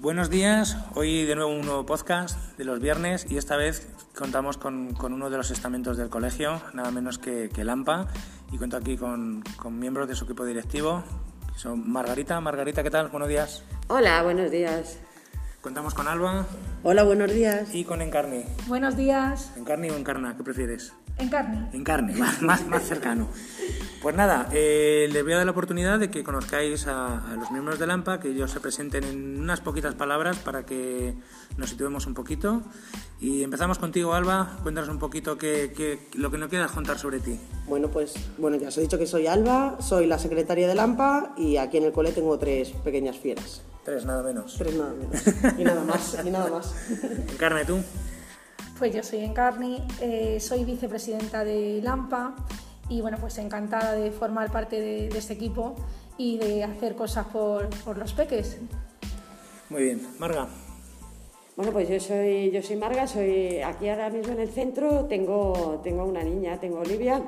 Buenos días, hoy de nuevo un nuevo podcast de los viernes y esta vez contamos con, uno de los estamentos del colegio, nada menos que, que Lampa, y cuento aquí con, con, miembros de su equipo directivo, son Margarita. Margarita, ¿qué tal? Buenos días. Hola, buenos días. Contamos con Alba. Hola, buenos días. Y con Encarni. Buenos días. ¿Encarni o Encarna? ¿Qué prefieres? Encarni. Encarni, más, más, más cercano. Pues nada, eh, les voy a dar la oportunidad de que conozcáis a, los miembros de AMPA, que ellos se presenten en unas poquitas palabras para que nos situemos un poquito. Y empezamos contigo, Alba. Cuéntanos un poquito qué, lo que nos quieras contar sobre ti. Bueno, pues bueno, ya os he dicho que soy Alba, soy la secretaria de AMPA y aquí en el cole tengo tres pequeñas fieras. Tres, nada menos. Tres, nada menos. Y nada más, y nada más. Encarne, tú. Pues yo soy Encarni, eh, soy vicepresidenta de LAMPA y bueno, pues encantada de formar parte de, este equipo y de hacer cosas por, por, los peques. Muy bien, Marga. Bueno, pues yo soy, yo soy Marga, soy aquí ahora mismo en el centro, tengo, tengo una niña, tengo Olivia,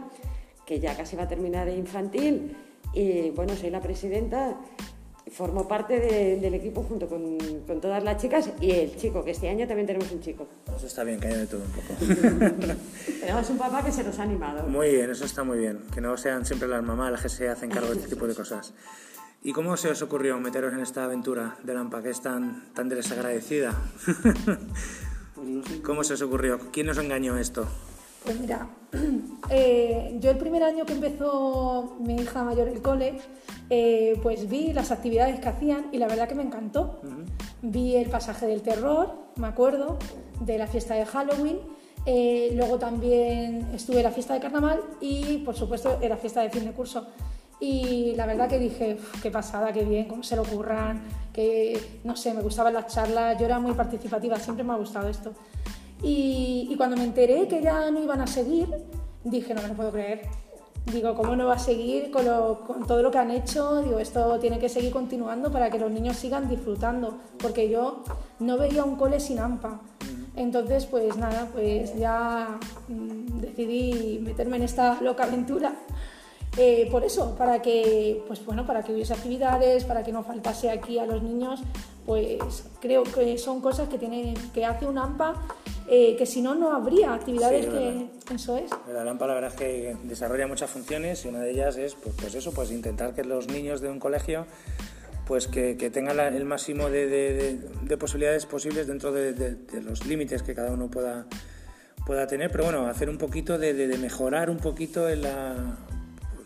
que ya casi va a terminar infantil y bueno, soy la presidenta formo parte del equipo junto con, con, todas las chicas y el chico, que este año también tenemos un chico. Eso está bien, que haya de todo un poco. tenemos un papá que se nos ha animado. Muy bien, eso está muy bien. Que no sean siempre las mamás las que se hacen cargo de este tipo de cosas. ¿Y cómo se os ocurrió meteros en esta aventura de Lampa, que es tan, tan desagradecida? Pues ¿Cómo se os ocurrió? ¿Quién os engañó esto? Pues mira, eh, yo el primer año que empezó mi hija mayor el cole, eh, pues vi las actividades que hacían y la verdad que me encantó. Vi el pasaje del terror, me acuerdo, de la fiesta de Halloween. Eh, luego también estuve en la fiesta de carnaval y por supuesto era fiesta de fin de curso. Y la verdad que dije, qué pasada, qué bien, cómo se lo ocurran, que no sé, me gustaban las charlas, yo era muy participativa, siempre me ha gustado esto. Y, cuando me enteré que ya no iban a seguir, dije, no me lo puedo creer. Digo, ¿cómo no va a seguir con, todo lo que han hecho? Digo, esto tiene que seguir continuando para que los niños sigan disfrutando, porque yo no veía un cole sin AMPA. Entonces, pues nada, pues ya mm, decidí meterme en esta loca aventura. Eh, por eso, para que, pues bueno, para que hubiese actividades, para que no faltase aquí a los niños, pues creo que son cosas que tiene, que hace un AMPA eh, que si no, no habría actividades que... Eso es. La lámpara la verdad es que desarrolla muchas funciones y una de ellas es, pues, pues eso, pues intentar que los niños de un colegio pues que, tengan el máximo de, posibilidades posibles dentro de, los límites que cada uno pueda, pueda tener, pero bueno, hacer un poquito de, mejorar un poquito en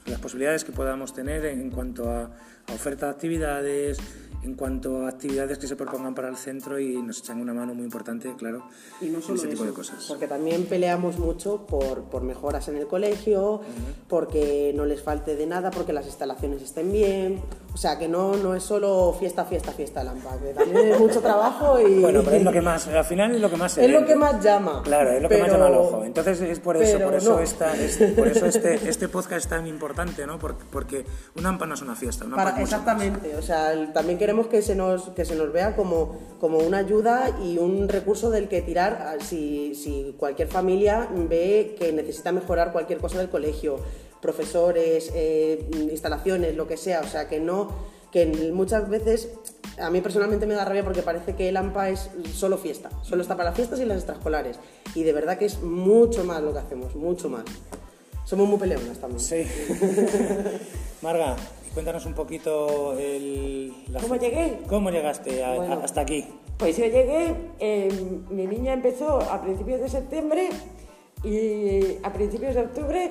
las posibilidades que podamos tener en cuanto a, a oferta de actividades, en cuanto a actividades que se propongan para el centro y nos echan una mano muy importante, claro, y no solo ese tipo de cosas. Porque también peleamos mucho por, por mejoras en el colegio, porque no les falte de nada, porque las instalaciones estén bien. O sea, que no, no es solo fiesta, fiesta, fiesta Lampa, que también es mucho trabajo y... Bueno, pero es lo que más, al final es lo que más se Es lo que más llama. Claro, es lo que más llama al ojo. Entonces es por eso, por eso, esta, por eso este, este podcast es tan importante, ¿no? Porque, porque una AMPA no es una fiesta. Una Para, exactamente, o sea, también queremos que se nos, que se nos vea como, como una ayuda y un recurso del que tirar si, si cualquier familia ve que necesita mejorar cualquier cosa del colegio profesores, eh, instalaciones, lo que sea, o sea, que no, que muchas veces a mí personalmente me da rabia porque parece que el AMPA es solo fiesta, solo está para las fiestas y las extraescolares, y de verdad que es mucho más lo que hacemos, mucho más. Somos muy peleonas también. Sí. Marga, cuéntanos un poquito el... ¿Cómo llegué? ¿Cómo llegaste hasta aquí? Pues yo llegué, eh, mi niña empezó a principios de septiembre y a principios de octubre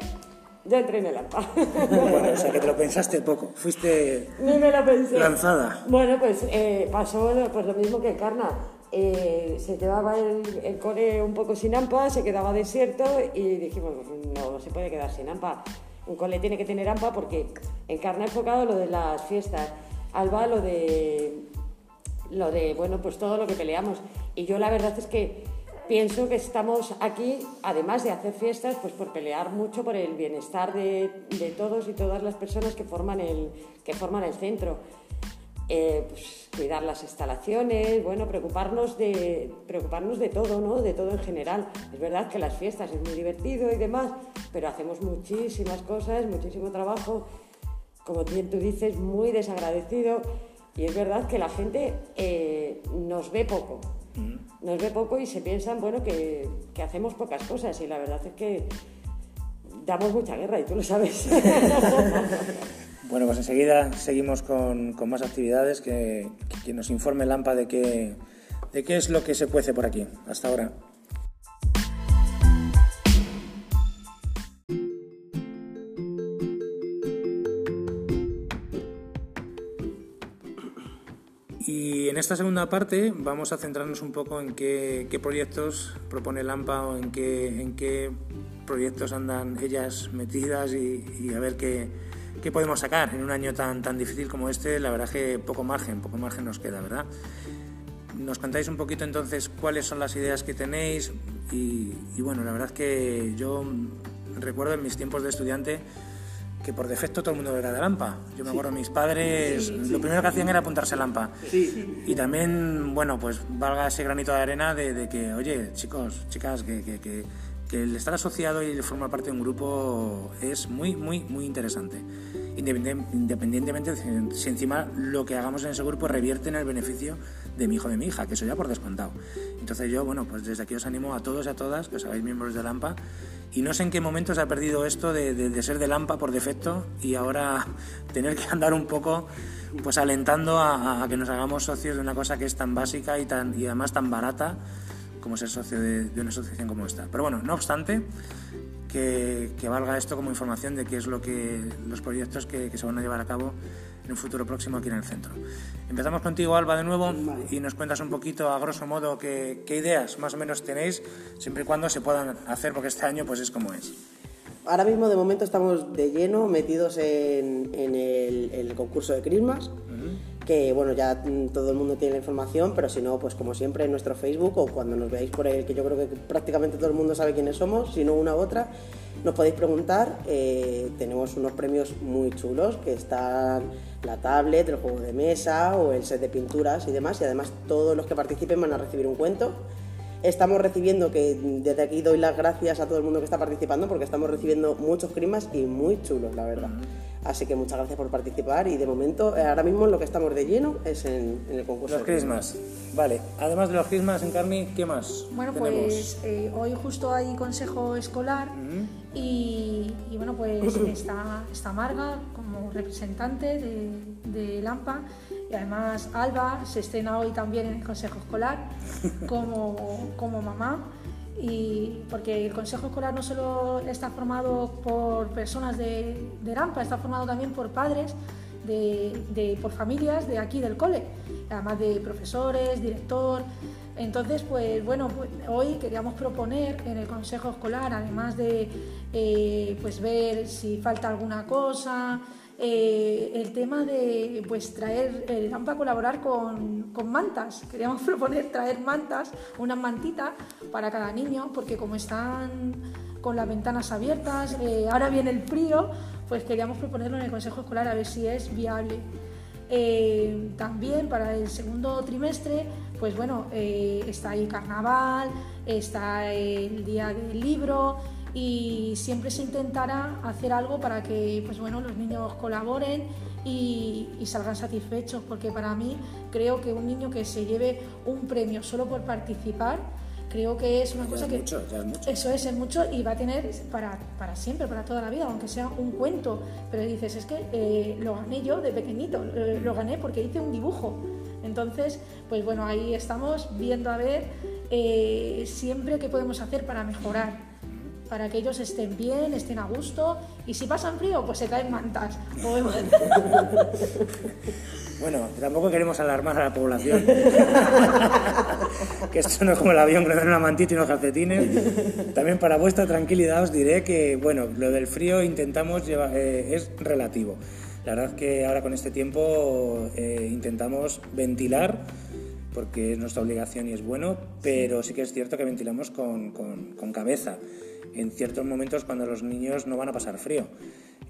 ya entré en el AMPA. Bueno, o sea que te lo pensaste poco, fuiste Ni me lo pensé. lanzada. Bueno, pues eh, pasó pues, lo mismo que Carna. Eh, se quedaba el, el, cole un poco sin AMPA, se quedaba desierto y dijimos, no se puede quedar sin AMPA. Un cole tiene que tener AMPA porque en Carna enfocado lo de las fiestas, Alba lo de, lo de, bueno, pues todo lo que peleamos. Y yo la verdad es que pienso que estamos aquí, además de hacer fiestas, pues por pelear mucho por el bienestar de, de todos y todas las personas que forman el, que forman el centro. Eh, pues, cuidar las instalaciones, bueno, preocuparnos de, preocuparnos de todo, ¿no? De todo en general. Es verdad que las fiestas es muy divertido y demás, pero hacemos muchísimas cosas, muchísimo trabajo, como bien tú dices, muy desagradecido Y es verdad que la gente eh, nos ve poco. Nos ve poco y se piensan, bueno, que, hacemos pocas cosas. Y la verdad es que damos mucha guerra y tú lo sabes. Bueno, pues enseguida seguimos con, más actividades, que, que nos informe Lampa de qué, de qué es lo que se cuece por aquí. Hasta ahora. Esta segunda parte vamos a centrarnos un poco en qué, qué proyectos propone Lampa o en qué, en qué proyectos andan ellas metidas y, y a ver qué, qué, podemos sacar en un año tan, tan difícil como este. La verdad que poco margen, poco margen nos queda, ¿verdad? Nos contáis un poquito entonces cuáles son las ideas que tenéis y, y bueno, la verdad que yo recuerdo en mis tiempos de estudiante que por defecto todo el mundo era de Lampa. Yo me acuerdo, mis padres lo primero que hacían era apuntarse a Lampa. Y también, bueno, pues valga ese granito de arena de, de que, oye, chicos, chicas, que, que, que, que el estar asociado y el formar parte de un grupo es muy, muy, muy interesante. Independientemente de si encima lo que hagamos en ese grupo revierte en el beneficio de mi hijo o de mi hija, que eso ya por descontado. Entonces yo, bueno, pues desde aquí os animo a todos y a todas que os hagáis miembros de Lampa y no sé en qué momento se ha perdido esto de, de, ser de Lampa por defecto y ahora tener que andar un poco pues alentando a, que nos hagamos socios de una cosa que es tan básica y, tan, y además tan barata como ser socio de, una asociación como esta. Pero bueno, no obstante, que, que, valga esto como información de qué es lo que los proyectos que, se van a llevar a cabo en un futuro próximo aquí en el centro. Empezamos contigo, Alba, de nuevo, vale. y nos cuentas un poquito, a grosso modo, qué, qué, ideas más o menos tenéis, siempre y cuando se puedan hacer, porque este año pues es como es. Ahora mismo, de momento, estamos de lleno metidos en, en el, el, concurso de Christmas. Uh -huh. Que bueno, ya todo el mundo tiene la información, pero si no, pues como siempre en nuestro Facebook o cuando nos veáis por ahí, que yo creo que prácticamente todo el mundo sabe quiénes somos, si no una u otra, nos podéis preguntar. Eh, tenemos unos premios muy chulos que están la tablet, el juego de mesa o el set de pinturas y demás. Y además, todos los que participen van a recibir un cuento estamos recibiendo, que desde aquí doy las gracias a todo el mundo que está participando, porque estamos recibiendo muchos crimas y muy chulos, la verdad. Así que muchas gracias por participar y de momento, eh, ahora mismo lo que estamos de lleno es en, en el concurso. Los crismas. Vale, además de los crismas en Carmi, ¿qué más? Bueno, tenemos? pues eh, hoy justo hay consejo escolar y, bueno, pues está, está Marga como representante de, de Lampa y además Alba se estrena hoy también en el Consejo Escolar como, como mamá y porque el Consejo Escolar no solo está formado por personas de, Rampa, está formado también por padres, de, por familias de aquí del cole, además de profesores, director. Entonces, pues bueno, pues, hoy queríamos proponer en el Consejo Escolar, además de eh, pues ver si falta alguna cosa, eh, el tema de pues, traer el AMPA a colaborar con, con, mantas. Queríamos proponer traer mantas, una mantita para cada niño, porque como están con las ventanas abiertas, eh, ahora viene el frío, pues queríamos proponerlo en el Consejo Escolar a ver si es viable. Eh, también para el segundo trimestre, pues bueno, eh, está ahí carnaval, está el día del libro, y siempre se intentará hacer algo para que pues bueno, los niños colaboren y, y, salgan satisfechos, porque para mí creo que un niño que se lleve un premio solo por participar, creo que es una ya cosa es que mucho, ya es mucho. eso es, es mucho y va a tener para, para siempre, para toda la vida, aunque sea un cuento, pero dices, es que eh, lo gané yo de pequeñito, eh, lo gané porque hice un dibujo. Entonces, pues bueno, ahí estamos viendo a ver eh, siempre qué podemos hacer para mejorar para que ellos estén bien, estén a gusto y si pasan frío, pues se caen mantas. bueno, tampoco queremos alarmar a la población. que esto no es como el avión que le dan una mantita y unos calcetines. También para vuestra tranquilidad os diré que, bueno, lo del frío intentamos llevar, eh, es relativo. La verdad que ahora con este tiempo eh, intentamos ventilar porque es nuestra obligación y es bueno, pero sí que es cierto que ventilamos con, con, con cabeza en ciertos momentos cuando los niños no van a pasar frío.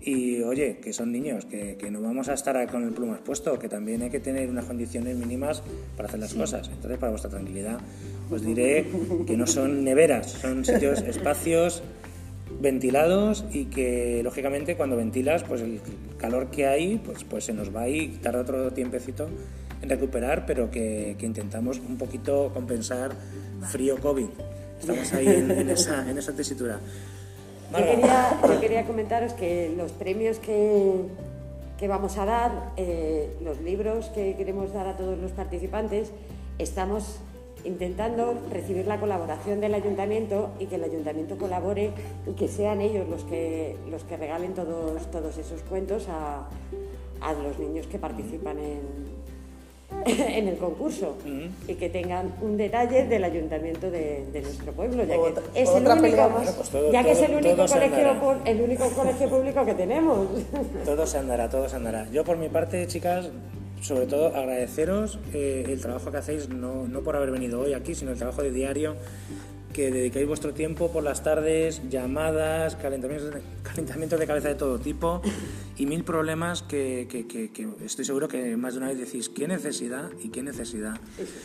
Y oye, que son niños, que, que no vamos a estar con el plumas puesto, que también hay que tener unas condiciones mínimas para hacer las sí. cosas. Entonces, para vuestra tranquilidad, os diré que no son neveras, son sitios, espacios ventilados y que lógicamente cuando ventilas pues el calor que hay pues, pues se nos va y tarda otro tiempecito recuperar, pero que, que intentamos un poquito compensar frío COVID. Estamos ahí en, en esa, en esa tesitura. Yo quería, yo quería comentaros que los premios que, que vamos a dar, eh, los libros que queremos dar a todos los participantes, estamos intentando recibir la colaboración del ayuntamiento y que el ayuntamiento colabore y que sean ellos los que, los que regalen todos, todos esos cuentos a, a los niños que participan en, en el concurso y que tengan un detalle del ayuntamiento de, de nuestro pueblo, ya que es el único. Pues todo- ya que es el todo- único todo colegio, el único colegio público que tenemos. Todo se andará, todo se andará. Yo por mi parte, chicas, sobre todo agradeceros eh, el trabajo que hacéis, no, no por haber venido hoy aquí, sino el trabajo de diario, que dedicáis vuestro tiempo por las tardes, llamadas, calentamientos de, calentamientos de cabeza de todo tipo y mil problemas que, que- que- que estoy seguro que más de una vez decís, ¿qué necesidad y qué necesidad?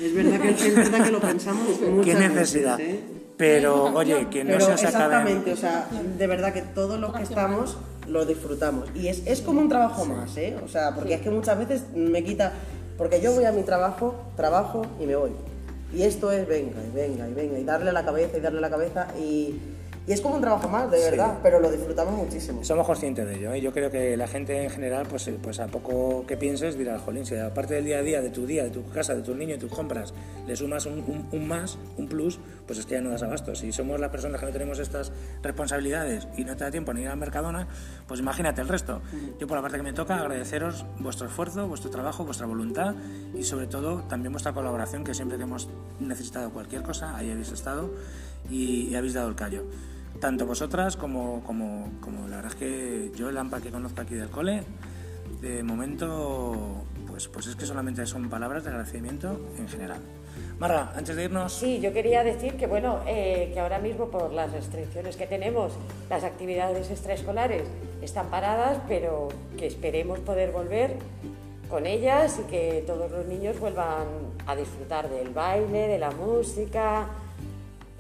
Es verdad que, es verdad que lo pensamos muchas ¿Qué veces, necesidad? ¿eh? Pero, oye, que no Pero se os exactamente, o sea, de verdad que todos los que estamos lo disfrutamos. Y es, es como un trabajo más, ¿eh? O sea, porque es que muchas veces me quita... Porque yo voy a mi trabajo, trabajo y me voy. Y esto es venga, y venga, y venga, y darle la cabeza, y darle la cabeza, y, y es como un trabajo más, de Sí. verdad, pero lo disfrutamos muchísimo. Somos conscientes de ello. ¿eh? Yo creo que la gente en general, pues, eh, pues a poco que pienses, dirá, jolín, si aparte del día a día, de tu día, de tu casa, de tus niños, de tus compras, le sumas un, un- un más, un plus, pues es que ya no das abasto. Si somos las personas que no tenemos estas responsabilidades y no te da tiempo ni ir a Mercadona, pues imagínate el resto. Yo por la parte que me toca, agradeceros vuestro esfuerzo, vuestro trabajo, vuestra voluntad y sobre todo también vuestra colaboración, que siempre que hemos necesitado cualquier cosa, ahí habéis estado y, y habéis dado el callo tanto vosotras como, como, como la verdad es que yo el AMPA que conozco aquí del cole, de momento, pues, pues es que solamente son palabras de agradecimiento en general. Marra, antes de irnos, Sí, yo quería decir que bueno, eh, que ahora mismo por las restricciones que tenemos, las actividades extraescolares están paradas, pero que esperemos poder volver con ellas y que todos los niños vuelvan a disfrutar del baile, de la música,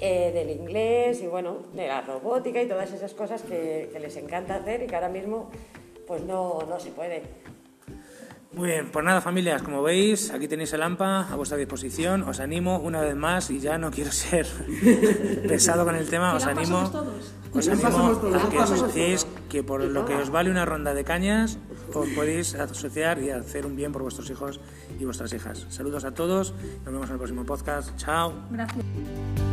eh, del inglés y bueno, de la robótica y todas esas cosas que, que les encanta hacer y que ahora mismo pues no, no se puede. Muy bien, pues nada familias, como veis, aquí tenéis el AMPA a vuestra disposición. Os animo una vez más, y ya no quiero ser pesado con el tema, os animo, todos. os animo todos, a que pasamos asociéis que por lo que os vale una ronda de cañas, os podéis asociar y hacer un bien por vuestros hijos y vuestras hijas. Saludos a todos, nos vemos en el próximo podcast. Chao. Gracias.